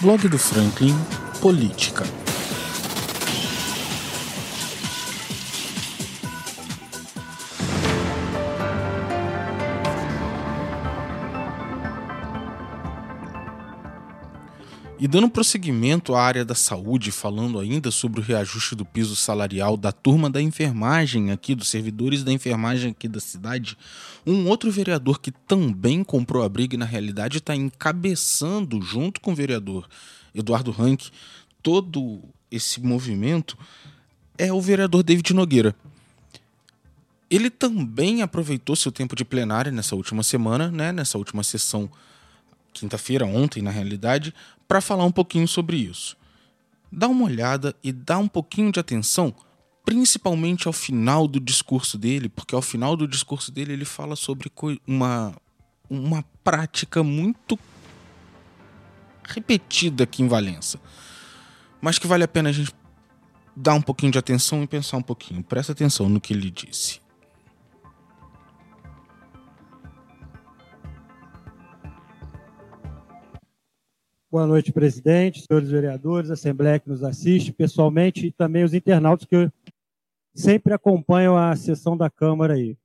Blog do Franklin Política. E dando prosseguimento à área da saúde, falando ainda sobre o reajuste do piso salarial da turma da enfermagem aqui, dos servidores da enfermagem aqui da cidade, um outro vereador que também comprou a briga e na realidade está encabeçando, junto com o vereador Eduardo Rank, todo esse movimento, é o vereador David Nogueira. Ele também aproveitou seu tempo de plenária nessa última semana, né, nessa última sessão quinta-feira, ontem na realidade, para falar um pouquinho sobre isso. Dá uma olhada e dá um pouquinho de atenção, principalmente ao final do discurso dele, porque ao final do discurso dele ele fala sobre uma, uma prática muito repetida aqui em Valença, mas que vale a pena a gente dar um pouquinho de atenção e pensar um pouquinho. Presta atenção no que ele disse. Boa noite, presidente, senhores vereadores, assembleia que nos assiste, pessoalmente, e também os internautas que sempre acompanham a sessão da Câmara aí.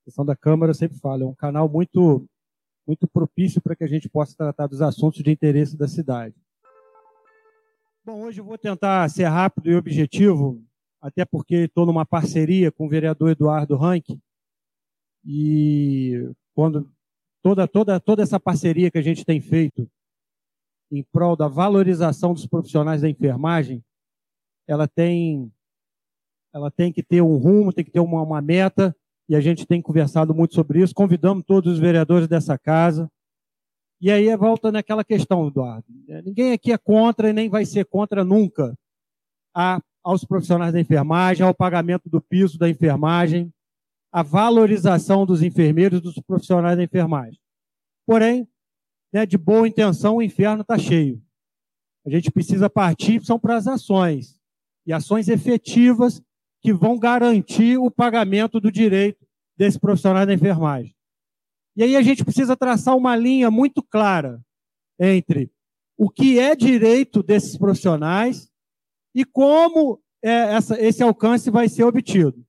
A sessão da Câmara, eu sempre falo, é um canal muito, muito propício para que a gente possa tratar dos assuntos de interesse da cidade. Bom, hoje eu vou tentar ser rápido e objetivo, até porque estou numa parceria com o vereador Eduardo Rank, e quando toda, toda, toda essa parceria que a gente tem feito em prol da valorização dos profissionais da enfermagem, ela tem, ela tem que ter um rumo, tem que ter uma, uma meta, e a gente tem conversado muito sobre isso. Convidamos todos os vereadores dessa casa. E aí volta naquela questão, Eduardo. Ninguém aqui é contra e nem vai ser contra nunca a, aos profissionais da enfermagem, ao pagamento do piso da enfermagem, a valorização dos enfermeiros e dos profissionais da enfermagem. Porém, né, de boa intenção, o inferno está cheio. A gente precisa partir, são para as ações. E ações efetivas que vão garantir o pagamento do direito desse profissional da enfermagem. E aí a gente precisa traçar uma linha muito clara entre o que é direito desses profissionais e como é, essa, esse alcance vai ser obtido.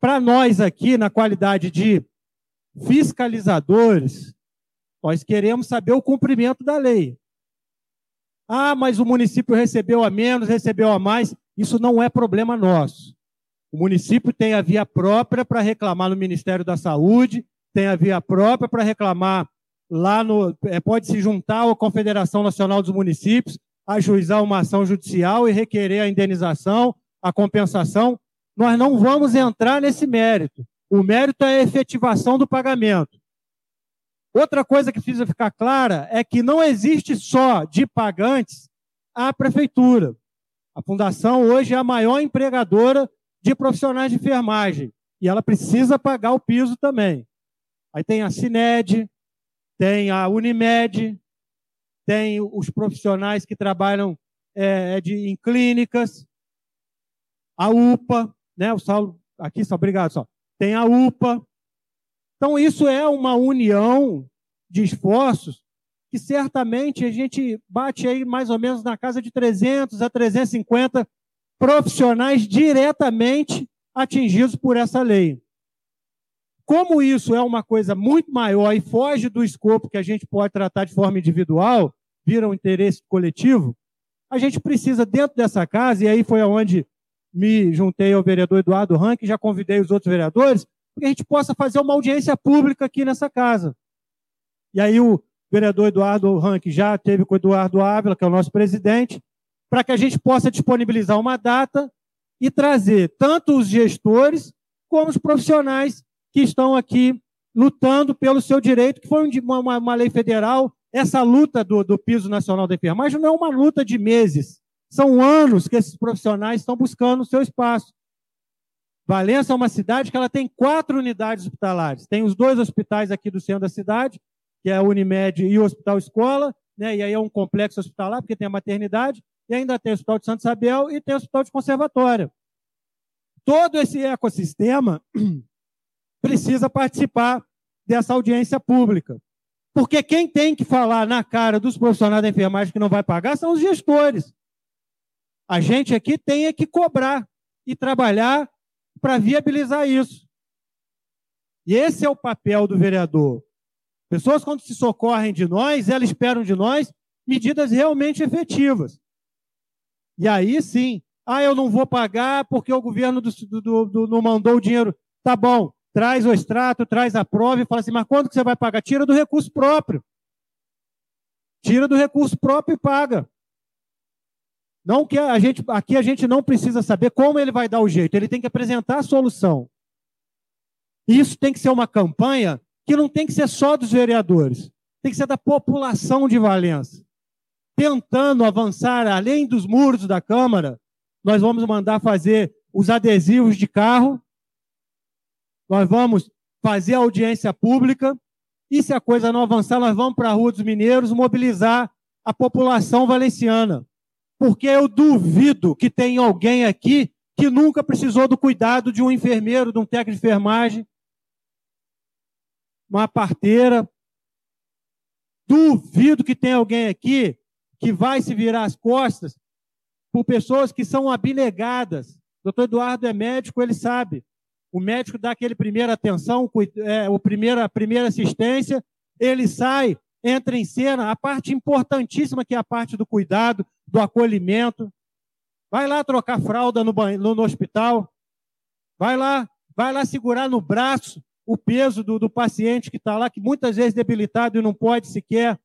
Para nós aqui, na qualidade de fiscalizadores, nós queremos saber o cumprimento da lei. Ah, mas o município recebeu a menos, recebeu a mais. Isso não é problema nosso. O município tem a via própria para reclamar no Ministério da Saúde, tem a via própria para reclamar lá no. É, pode se juntar à Confederação Nacional dos Municípios, ajuizar uma ação judicial e requerer a indenização, a compensação. Nós não vamos entrar nesse mérito. O mérito é a efetivação do pagamento. Outra coisa que precisa ficar clara é que não existe só de pagantes a prefeitura. A fundação hoje é a maior empregadora de profissionais de enfermagem e ela precisa pagar o piso também. Aí tem a Cined, tem a Unimed, tem os profissionais que trabalham é, é de, em clínicas, a UPA, né? O Saulo, aqui só, obrigado, só. Tem a UPA, então, isso é uma união de esforços que certamente a gente bate aí mais ou menos na casa de 300 a 350 profissionais diretamente atingidos por essa lei. Como isso é uma coisa muito maior e foge do escopo que a gente pode tratar de forma individual, vira um interesse coletivo, a gente precisa, dentro dessa casa, e aí foi aonde me juntei ao vereador Eduardo Rank, já convidei os outros vereadores, que a gente possa fazer uma audiência pública aqui nessa casa. E aí o vereador Eduardo Rank já teve com o Eduardo Ávila, que é o nosso presidente, para que a gente possa disponibilizar uma data e trazer tanto os gestores como os profissionais que estão aqui lutando pelo seu direito, que foi uma, uma lei federal. Essa luta do, do piso nacional da enfermagem não é uma luta de meses, são anos que esses profissionais estão buscando o seu espaço. Valença é uma cidade que ela tem quatro unidades hospitalares. Tem os dois hospitais aqui do centro da cidade, que é a Unimed e o Hospital Escola, né? e aí é um complexo hospitalar, porque tem a maternidade, e ainda tem o Hospital de Santo Isabel e tem o Hospital de Conservatório. Todo esse ecossistema precisa participar dessa audiência pública. Porque quem tem que falar na cara dos profissionais da enfermagem que não vai pagar são os gestores. A gente aqui tem é que cobrar e trabalhar para viabilizar isso. E esse é o papel do vereador. Pessoas, quando se socorrem de nós, elas esperam de nós medidas realmente efetivas. E aí sim, ah, eu não vou pagar porque o governo do, do, do, não mandou o dinheiro. Tá bom, traz o extrato, traz a prova e fala assim, mas quando que você vai pagar? Tira do recurso próprio. Tira do recurso próprio e paga. Não que a gente, aqui a gente não precisa saber como ele vai dar o jeito, ele tem que apresentar a solução. Isso tem que ser uma campanha que não tem que ser só dos vereadores, tem que ser da população de Valença. Tentando avançar além dos muros da Câmara, nós vamos mandar fazer os adesivos de carro, nós vamos fazer a audiência pública, e se a coisa não avançar, nós vamos para a Rua dos Mineiros mobilizar a população valenciana. Porque eu duvido que tenha alguém aqui que nunca precisou do cuidado de um enfermeiro, de um técnico de enfermagem, uma parteira. Duvido que tenha alguém aqui que vai se virar as costas por pessoas que são abnegadas. O doutor Eduardo é médico, ele sabe. O médico dá aquele primeira atenção, é, o primeiro, a primeira assistência, ele sai, entra em cena, a parte importantíssima que é a parte do cuidado, do acolhimento. Vai lá trocar fralda no, no, no hospital. Vai lá, vai lá segurar no braço o peso do, do paciente que está lá, que muitas vezes debilitado e não pode sequer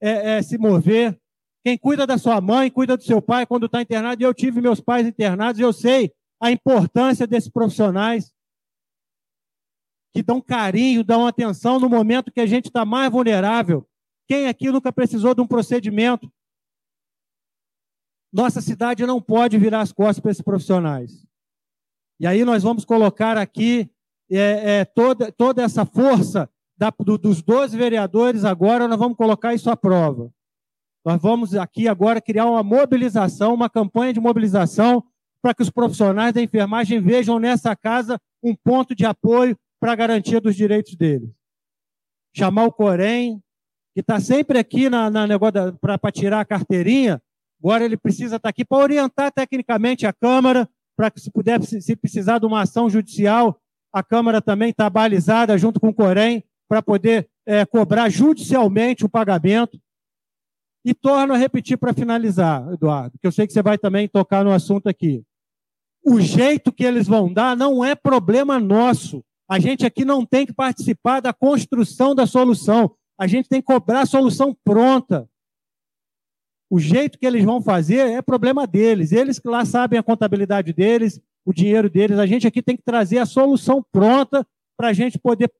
é, é, se mover. Quem cuida da sua mãe, cuida do seu pai quando está internado. Eu tive meus pais internados, eu sei a importância desses profissionais que dão carinho, dão atenção no momento que a gente está mais vulnerável. Quem aqui nunca precisou de um procedimento? Nossa cidade não pode virar as costas para esses profissionais. E aí nós vamos colocar aqui é, é, toda, toda essa força da, do, dos 12 vereadores agora, nós vamos colocar isso à prova. Nós vamos aqui agora criar uma mobilização, uma campanha de mobilização para que os profissionais da enfermagem vejam nessa casa um ponto de apoio para a garantia dos direitos deles. Chamar o Corém, que está sempre aqui na, na negócio para tirar a carteirinha, agora ele precisa estar tá aqui para orientar tecnicamente a Câmara, para que se puder, se precisar de uma ação judicial, a Câmara também está balizada junto com o Corém para poder é, cobrar judicialmente o pagamento. E torno a repetir para finalizar, Eduardo, que eu sei que você vai também tocar no assunto aqui. O jeito que eles vão dar não é problema nosso. A gente aqui não tem que participar da construção da solução. A gente tem que cobrar a solução pronta. O jeito que eles vão fazer é problema deles. Eles que lá sabem a contabilidade deles, o dinheiro deles. A gente aqui tem que trazer a solução pronta para a gente poder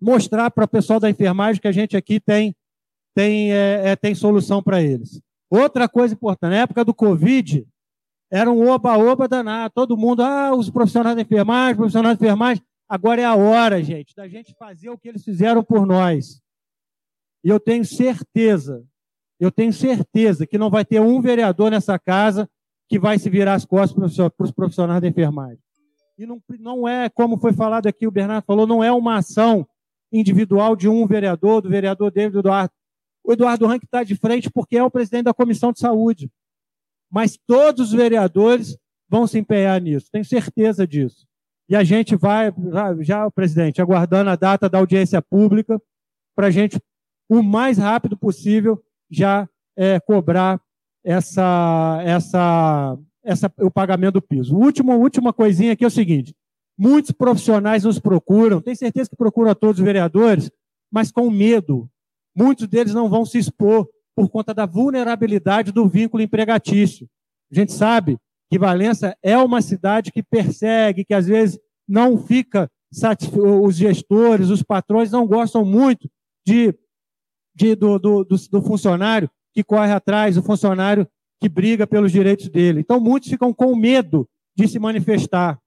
mostrar para o pessoal da enfermagem que a gente aqui tem, tem, é, é, tem solução para eles. Outra coisa importante, na época do Covid, era um oba-oba danado. Todo mundo, ah, os profissionais da enfermagem, profissionais da enfermagem. Agora é a hora, gente, da gente fazer o que eles fizeram por nós. E eu tenho certeza, eu tenho certeza que não vai ter um vereador nessa casa que vai se virar as costas para os profissionais da enfermagem. E não, não é, como foi falado aqui, o Bernardo falou, não é uma ação individual de um vereador, do vereador David Eduardo. O Eduardo Rank está de frente porque é o presidente da Comissão de Saúde. Mas todos os vereadores vão se empenhar nisso, tenho certeza disso. E a gente vai, já, já presidente, aguardando a data da audiência pública, para a gente, o mais rápido possível, já é, cobrar essa, essa, essa, o pagamento do piso. Última, última coisinha aqui é o seguinte: muitos profissionais nos procuram, tenho certeza que procuram a todos os vereadores, mas com medo. Muitos deles não vão se expor por conta da vulnerabilidade do vínculo empregatício. A gente sabe que Valença é uma cidade que persegue, que às vezes não fica os gestores, os patrões não gostam muito de, de do, do, do, do funcionário que corre atrás, o funcionário que briga pelos direitos dele. Então, muitos ficam com medo de se manifestar.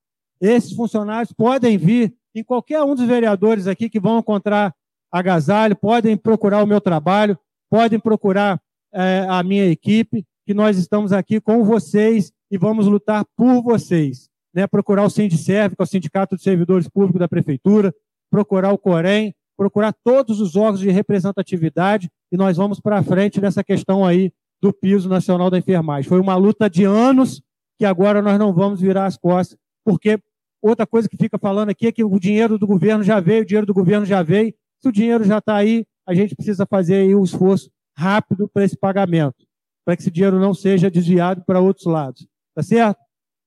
Esses funcionários podem vir em qualquer um dos vereadores aqui que vão encontrar agasalho, podem procurar o meu trabalho, podem procurar é, a minha equipe, que nós estamos aqui com vocês e vamos lutar por vocês. Né? Procurar o Sindicerv, que é o Sindicato de Servidores Públicos da Prefeitura, procurar o Corém, procurar todos os órgãos de representatividade e nós vamos para frente nessa questão aí do piso nacional da enfermagem. Foi uma luta de anos que agora nós não vamos virar as costas, porque outra coisa que fica falando aqui é que o dinheiro do governo já veio, o dinheiro do governo já veio. Se o dinheiro já está aí, a gente precisa fazer aí um esforço rápido para esse pagamento, para que esse dinheiro não seja desviado para outros lados. Tá certo?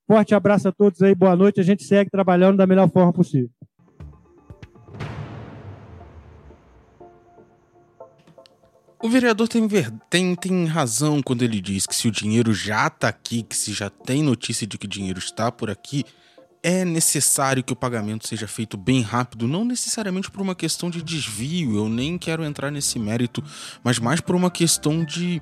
Forte abraço a todos aí, boa noite. A gente segue trabalhando da melhor forma possível. O vereador tem, tem, tem razão quando ele diz que se o dinheiro já está aqui, que se já tem notícia de que dinheiro está por aqui, é necessário que o pagamento seja feito bem rápido, não necessariamente por uma questão de desvio, eu nem quero entrar nesse mérito, mas mais por uma questão de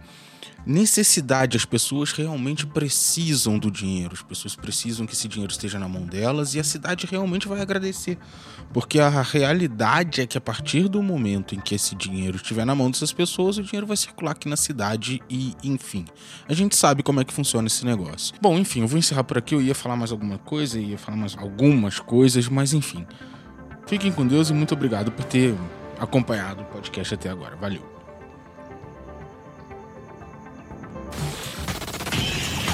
necessidade. As pessoas realmente precisam do dinheiro, as pessoas precisam que esse dinheiro esteja na mão delas e a cidade realmente vai agradecer. Porque a realidade é que a partir do momento em que esse dinheiro estiver na mão dessas pessoas, o dinheiro vai circular aqui na cidade e, enfim, a gente sabe como é que funciona esse negócio. Bom, enfim, eu vou encerrar por aqui. Eu ia falar mais alguma coisa, ia falar mais algumas coisas, mas enfim. Fiquem com Deus e muito obrigado por ter acompanhado o podcast até agora. Valeu.